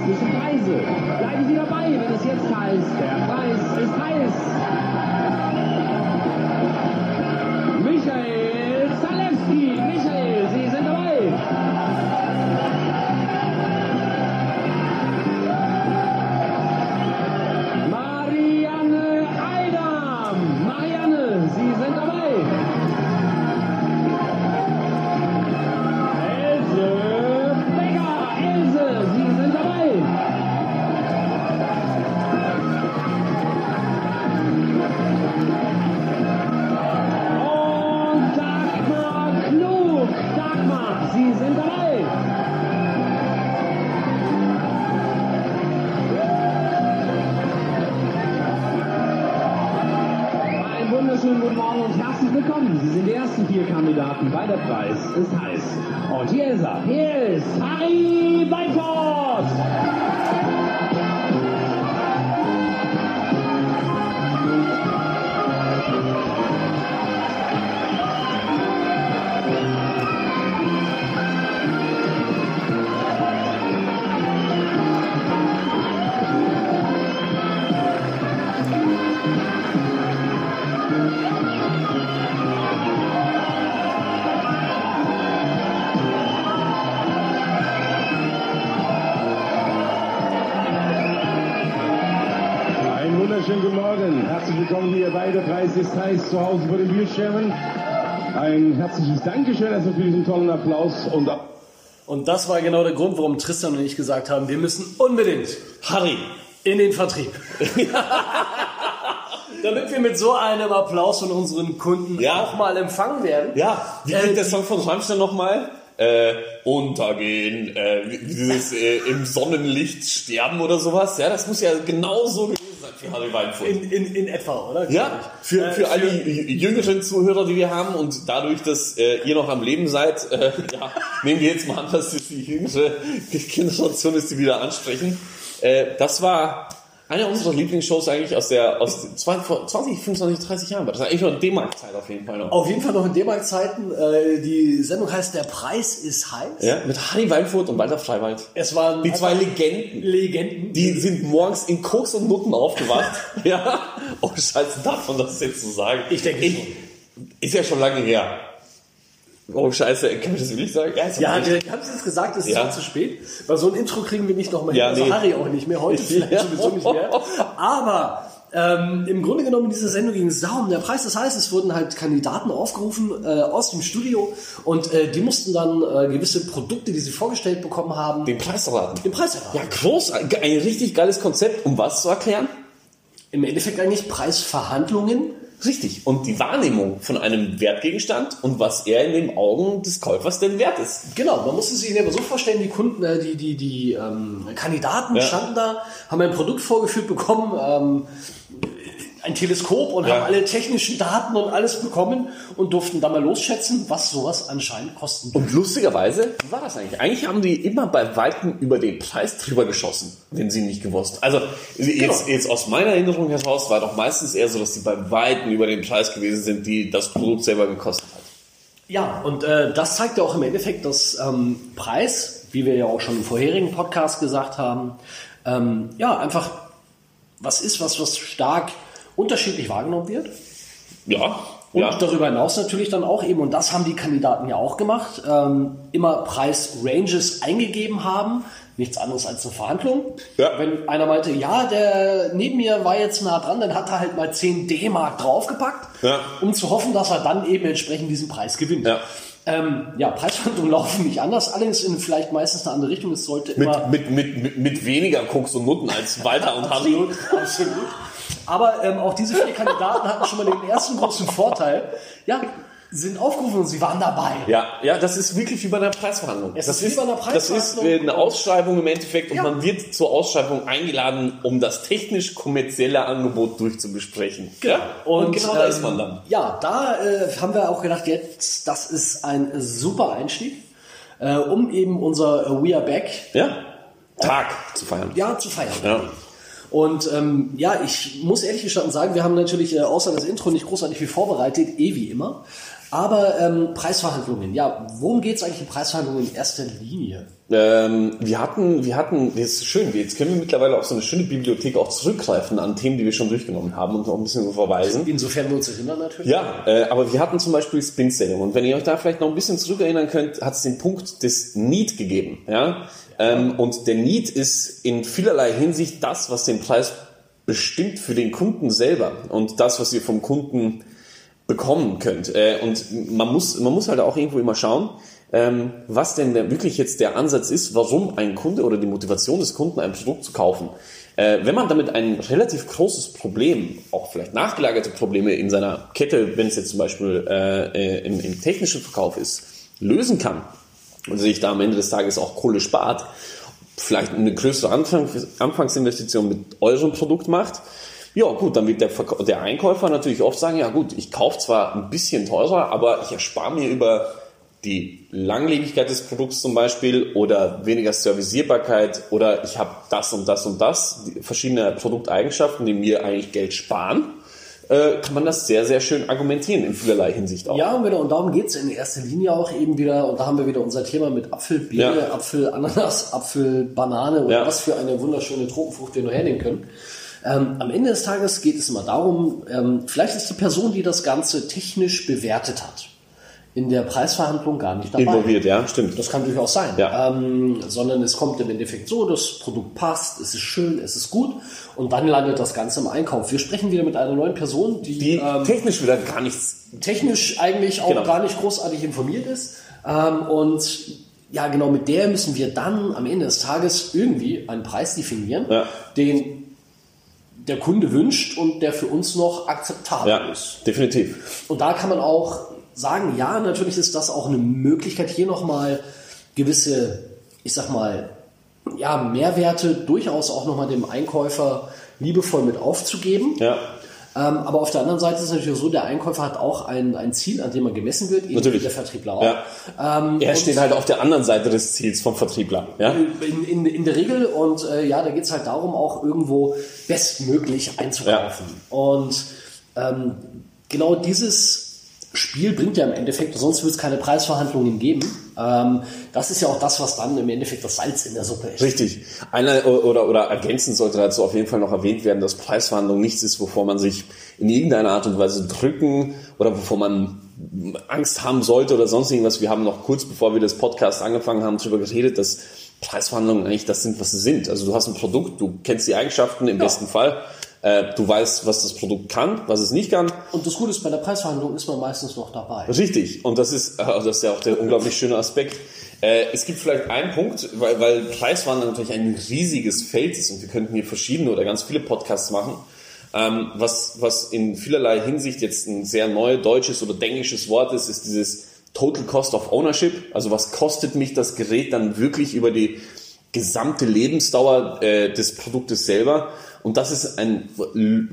fantastischen Preise. Bleiben Sie dabei, wenn es jetzt heißt, der Preis ist heiß. Sie sind die ersten vier Kandidaten bei der Preis ist heiß. Und hier ist er. Hier ist Harry Weinfurt. Der Preis ist heiß zu Hause vor den Bildschirmen. Ein herzliches Dankeschön also für diesen tollen Applaus und Und das war genau der Grund, warum Tristan und ich gesagt haben, wir müssen unbedingt Harry in den Vertrieb. Damit wir mit so einem Applaus von unseren Kunden Ja. auch mal empfangen werden. Ja, wie Äh, klingt der Song von Rammstein nochmal? Äh, untergehen, äh, dieses äh, im Sonnenlicht sterben oder sowas. Ja, das muss ja genau so gewesen sein für Harry Weinfurt. In, in, in etwa, oder? Ja, für, Äh, für alle jüngeren Zuhörer, die wir haben und dadurch, dass äh, ihr noch am Leben seid, äh, ja, nehmen wir jetzt mal an, dass das die jüngere Generation ist, die wieder ansprechen. Äh, das war eine unserer Lieblingsshows eigentlich aus der aus den 20, vor 20, 25, 30 Jahren. Das war eigentlich noch eine D-Mark-Zeit auf jeden Fall noch. Auf jeden Fall noch in D-Mark-Zeiten. Äh, die Sendung heißt Der Preis ist heiß. Ja, mit Harry Weinfurt und Walter Freiwald. Es waren Die zwei Legenden. Legenden. Die sind morgens in Koks und Nutten aufgewacht. ja. Oh, Scheiße, darf man das jetzt so sagen? Ich denke schon. Ist ja schon lange her. Oh, Scheiße, kann ich das wirklich sagen? Ja, Ja, wir haben es jetzt gesagt, es ist Ja. zu spät. Weil so ein Intro kriegen wir nicht nochmal Ja, hin. Also nee. Harry auch nicht mehr. Heute vielleicht Ja. sowieso nicht mehr. Aber ähm, im Grunde genommen in dieser Sendung ging es darum, der Preis, das heißt, es wurden halt Kandidaten aufgerufen äh, aus dem Studio und äh, die mussten dann äh, gewisse Produkte, die sie vorgestellt bekommen haben, Den Preis erraten. den Preis erraten. Ja, groß. Ein richtig geiles Konzept. Um was zu erklären? Im Endeffekt eigentlich Preisverhandlungen. Richtig. Und die Wahrnehmung von einem Wertgegenstand und was er in den Augen des Käufers denn wert ist. Genau, man musste sich aber so vorstellen, die Kunden, äh, die, die, die ähm, Kandidaten Ja. standen da, haben ein Produkt vorgeführt bekommen, ähm, ein Teleskop und Ja. haben alle technischen Daten und alles bekommen und durften da mal losschätzen, was sowas anscheinend kosten Und lustigerweise, war das eigentlich? Eigentlich haben die immer bei Weitem über den Preis drüber geschossen, wenn sie nicht gewusst. Also jetzt, jetzt aus meiner Erinnerung heraus war doch meistens eher so, dass die bei Weitem über den Preis gewesen sind, die das Produkt selber gekostet hat. Ja, und äh, das zeigt ja auch im Endeffekt, dass ähm, Preis, wie wir ja auch schon im vorherigen Podcast gesagt haben, ähm, ja, einfach was ist, was, was stark unterschiedlich wahrgenommen wird. Ja, Und ja. darüber hinaus natürlich dann auch eben, und das haben die Kandidaten ja auch gemacht, ähm, immer Preisranges eingegeben haben. Nichts anderes als eine Verhandlung. Ja. Wenn einer meinte, ja, der neben mir war jetzt nah dran, dann hat er halt mal 10 D-Mark draufgepackt, Ja. um zu hoffen, dass er dann eben entsprechend diesen Preis gewinnt. Ja. Ähm, ja, Preisverhandlungen laufen nicht anders, allerdings in vielleicht meistens eine andere Richtung. Es sollte immer Mit, mit, mit, mit, mit weniger Koks und Nutten als Walter und Harry. Absolut, absolut. Aber ähm, auch diese vier Kandidaten hatten schon mal den ersten großen Vorteil. Ja, sind aufgerufen und sie waren dabei. Ja, ja, das ist wirklich wie bei einer Preisverhandlung. Es das ist wie bei einer Das ist Preisverhandlung. äh, eine Ausschreibung im Endeffekt und Ja. man wird zur Ausschreibung eingeladen, um das technisch-kommerzielle Angebot durchzubesprechen. Ja? Und, genau da ähm, ist man dann. Ja, da äh, haben wir auch gedacht, jetzt, das ist ein super Einstieg, äh, um eben unser äh, We Are Back Ja? Tag zu feiern. ja, zu feiern. Ja. Und ähm, ja, ich muss ehrlich gestanden sagen, wir haben natürlich äh, außer das Intro nicht großartig viel vorbereitet, eh wie immer. Aber ähm, Preisverhandlungen, ja, worum geht es eigentlich in Preisverhandlungen in erster Linie? Ähm, wir hatten, wir hatten, das ist schön, jetzt können wir mittlerweile auf so eine schöne Bibliothek auch zurückgreifen an Themen, die wir schon durchgenommen haben und noch ein bisschen so verweisen. Insofern wir uns erinnern natürlich. Ja, äh, aber wir hatten zum Beispiel Spin Selling und wenn ihr euch da vielleicht noch ein bisschen zurückerinnern könnt, hat es den Punkt des Need gegeben. Ja? Ähm, und der Need ist in vielerlei Hinsicht das, was den Preis bestimmt für den Kunden selber und das, was ihr vom Kunden bekommen könnt. Äh, und man muss, man muss halt auch irgendwo immer schauen, ähm, was denn wirklich jetzt der Ansatz ist, warum ein Kunde oder die Motivation des Kunden ein Produkt zu kaufen. Äh, wenn man damit ein relativ großes Problem, auch vielleicht nachgelagerte Probleme in seiner Kette, wenn es jetzt zum Beispiel äh, äh im, im technischen Verkauf ist, lösen kann und sich da am Ende des Tages auch Kohle spart, vielleicht eine größere Anfang, Anfangsinvestition mit eurem Produkt macht, ja, gut, dann wird der, Verk der Einkäufer natürlich oft sagen, ja gut, ich kaufe zwar ein bisschen teurer, aber ich erspare mir über die Langlebigkeit des Produkts zum Beispiel oder weniger Servicierbarkeit oder ich habe das und das und das, verschiedene Produkteigenschaften, die mir eigentlich Geld sparen, äh, kann man das sehr, sehr schön argumentieren in vielerlei Hinsicht auch. Ja, und, genau, und darum geht's in erster Linie auch eben wieder, und da haben wir wieder unser Thema mit Apfel, Birne, ja. Apfel, Ananas, Apfel, Banane und ja. was für eine wunderschöne Tropenfrucht wir nur hernehmen können. Ähm, am Ende des Tages geht es immer darum, ähm, vielleicht ist die Person, die das Ganze technisch bewertet hat, in der Preisverhandlung gar nicht dabei. Involviert, ja, stimmt. Das kann durchaus sein. Ja. Ähm, sondern es kommt im Endeffekt so, das Produkt passt, es ist schön, es ist gut und dann landet das Ganze im Einkauf. Wir sprechen wieder mit einer neuen Person, die, die ähm, technisch wieder gar nichts. Technisch eigentlich auch genau. gar nicht großartig informiert ist. Ähm, und ja, genau mit der müssen wir dann am Ende des Tages irgendwie einen Preis definieren, ja. den der Kunde wünscht und der für uns noch akzeptabel ja, ist. Definitiv. Und da kann man auch sagen, ja, natürlich ist das auch eine Möglichkeit, hier nochmal gewisse, ich sag mal, ja, Mehrwerte durchaus auch nochmal dem Einkäufer liebevoll mit aufzugeben. Ja. Ähm, aber auf der anderen Seite ist es natürlich so, der Einkäufer hat auch ein, ein Ziel, an dem er gemessen wird, eben der Vertriebler auch. Ja. Ähm, er steht halt auf der anderen Seite des Ziels vom Vertriebler. Ja? In, in, in der Regel und äh, ja, da geht es halt darum, auch irgendwo bestmöglich einzukaufen. Ja. Und ähm, genau dieses Spiel bringt ja im Endeffekt, sonst wird es keine Preisverhandlungen geben. Ähm, das ist ja auch das, was dann im Endeffekt das Salz in der Suppe ist. Richtig. Einer oder, oder ergänzend sollte dazu auf jeden Fall noch erwähnt werden, dass Preisverhandlungen nichts ist, wovor man sich in irgendeiner Art und Weise drücken oder wovor man Angst haben sollte oder sonst irgendwas. Wir haben noch kurz bevor wir das Podcast angefangen haben, darüber geredet, dass Preisverhandlungen eigentlich das sind, was sie sind. Also du hast ein Produkt, du kennst die Eigenschaften im ja. besten Fall äh, du weißt, was das Produkt kann, was es nicht kann. Und das Gute ist, bei der Preisverhandlung ist man meistens noch dabei. Richtig. Und das ist, also das ist ja auch der unglaublich schöne Aspekt. Äh, es gibt vielleicht einen Punkt, weil, weil Preisverhandlung natürlich ein riesiges Feld ist und wir könnten hier verschiedene oder ganz viele Podcasts machen. Ähm, was, was in vielerlei Hinsicht jetzt ein sehr neu deutsches oder englisches Wort ist, ist dieses Total Cost of Ownership. Also was kostet mich das Gerät dann wirklich über die gesamte Lebensdauer äh, des Produktes selber? Und das ist ein,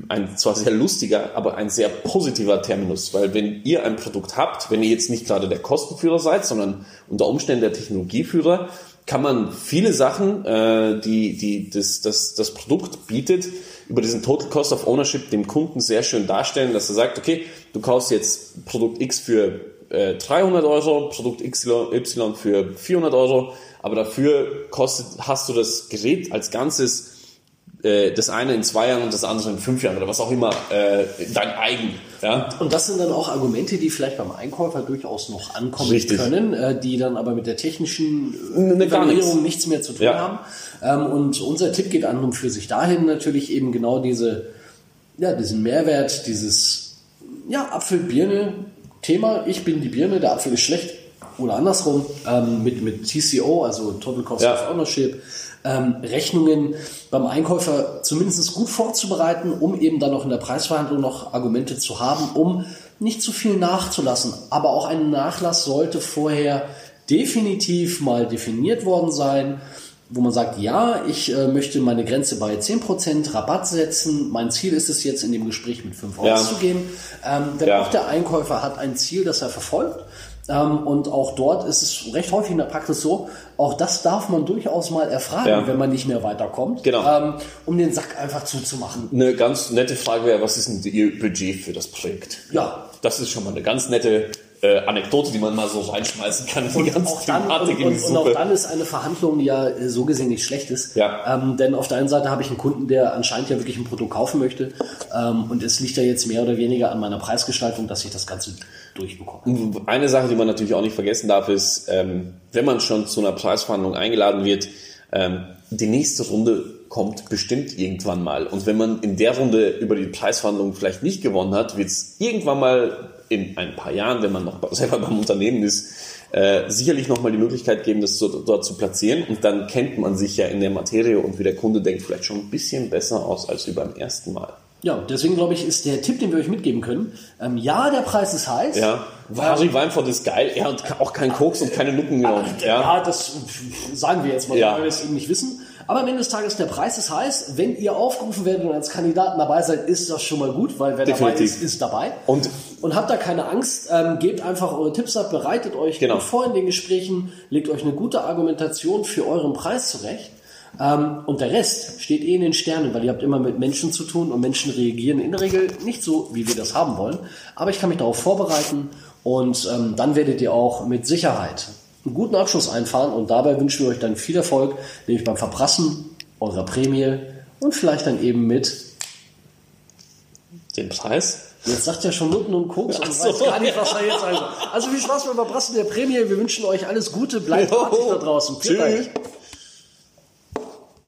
ein zwar sehr lustiger, aber ein sehr positiver Terminus, weil wenn ihr ein Produkt habt, wenn ihr jetzt nicht gerade der Kostenführer seid, sondern unter Umständen der Technologieführer, kann man viele Sachen, äh, die, die das, das, das Produkt bietet, über diesen Total Cost of Ownership dem Kunden sehr schön darstellen, dass er sagt, okay, du kaufst jetzt Produkt X für äh, 300 Euro, Produkt Y für 400 Euro, aber dafür kostet, hast du das Gerät als Ganzes äh, das eine in zwei Jahren und das andere in fünf Jahren oder was auch immer äh, dein eigen. Ja? Und das sind dann auch Argumente, die vielleicht beim Einkäufer durchaus noch ankommen Richtig. können, äh, die dann aber mit der technischen ne, Evaluierung nichts mehr zu tun ja. haben. Ähm, und unser Tipp geht an und für sich dahin natürlich eben genau diese, ja, diesen Mehrwert, dieses ja, Apfel-Birne-Thema. Ich bin die Birne, der Apfel ist schlecht. Oder andersrum, ähm, mit, mit TCO, also Total Cost ja. of Ownership, ähm, Rechnungen beim Einkäufer zumindest gut vorzubereiten, um eben dann noch in der Preisverhandlung noch Argumente zu haben, um nicht zu viel nachzulassen. Aber auch ein Nachlass sollte vorher definitiv mal definiert worden sein, wo man sagt, ja, ich äh, möchte meine Grenze bei 10% Rabatt setzen. Mein Ziel ist es jetzt in dem Gespräch mit 5 ja. auszugehen. Ähm, denn ja. auch der Einkäufer hat ein Ziel, das er verfolgt. Ähm, und auch dort ist es recht häufig in der Praxis so, auch das darf man durchaus mal erfragen, ja. wenn man nicht mehr weiterkommt, genau. ähm, um den Sack einfach zuzumachen. Eine ganz nette Frage wäre, was ist denn Ihr Budget für das Projekt? Ja. Das ist schon mal eine ganz nette äh, Anekdote, die man mal so reinschmeißen kann. Die ganze auch dann, und, und, und auch dann ist eine Verhandlung ja äh, so gesehen nicht schlecht ist. Ja. Ähm, denn auf der einen Seite habe ich einen Kunden, der anscheinend ja wirklich ein Produkt kaufen möchte. Ähm, und es liegt ja jetzt mehr oder weniger an meiner Preisgestaltung, dass ich das Ganze durchbekomme. Eine Sache, die man natürlich auch nicht vergessen darf, ist, ähm, wenn man schon zu einer Preisverhandlung eingeladen wird, ähm, die nächste Runde kommt bestimmt irgendwann mal. Und wenn man in der Runde über die Preisverhandlung vielleicht nicht gewonnen hat, wird es irgendwann mal in ein paar Jahren, wenn man noch selber beim Unternehmen ist, äh, sicherlich nochmal die Möglichkeit geben, das so, dort zu platzieren. Und dann kennt man sich ja in der Materie und wie der Kunde denkt vielleicht schon ein bisschen besser aus als wie beim ersten Mal. Ja, deswegen glaube ich, ist der Tipp, den wir euch mitgeben können, ähm, ja, der Preis ist heiß. Ja, Harry Weinfurt ist geil. Er hat auch keinen Koks und keine Nutten genommen. Ja, Ja, das sagen wir jetzt mal, Ja. weil wir es eben nicht wissen. Aber am Ende des Tages, der Preis ist heiß. Wenn ihr aufgerufen werdet und als Kandidaten dabei seid, ist das schon mal gut, weil wer dabei Definitiv. ist, ist dabei. Und Und habt da keine Angst, ähm, gebt einfach eure Tipps ab, bereitet euch Genau. vor in den Gesprächen, legt euch eine gute Argumentation für euren Preis zurecht. Ähm, und der Rest steht eh in den Sternen, weil ihr habt immer mit Menschen zu tun und Menschen reagieren in der Regel nicht so, wie wir das haben wollen. Aber ich kann mich darauf vorbereiten und ähm, dann werdet ihr auch mit Sicherheit einen guten Abschluss einfahren und dabei wünschen wir euch dann viel Erfolg, nämlich beim Verprassen eurer Prämie und vielleicht dann eben mit den Preis? Jetzt sagt er schon Nutten und Koks und Ach weiß so, gar nicht, was er jetzt sagt. Also viel Spaß beim Verprassen der Prämie. Wir wünschen euch alles Gute. Bleibt artig da draußen. Tschüss.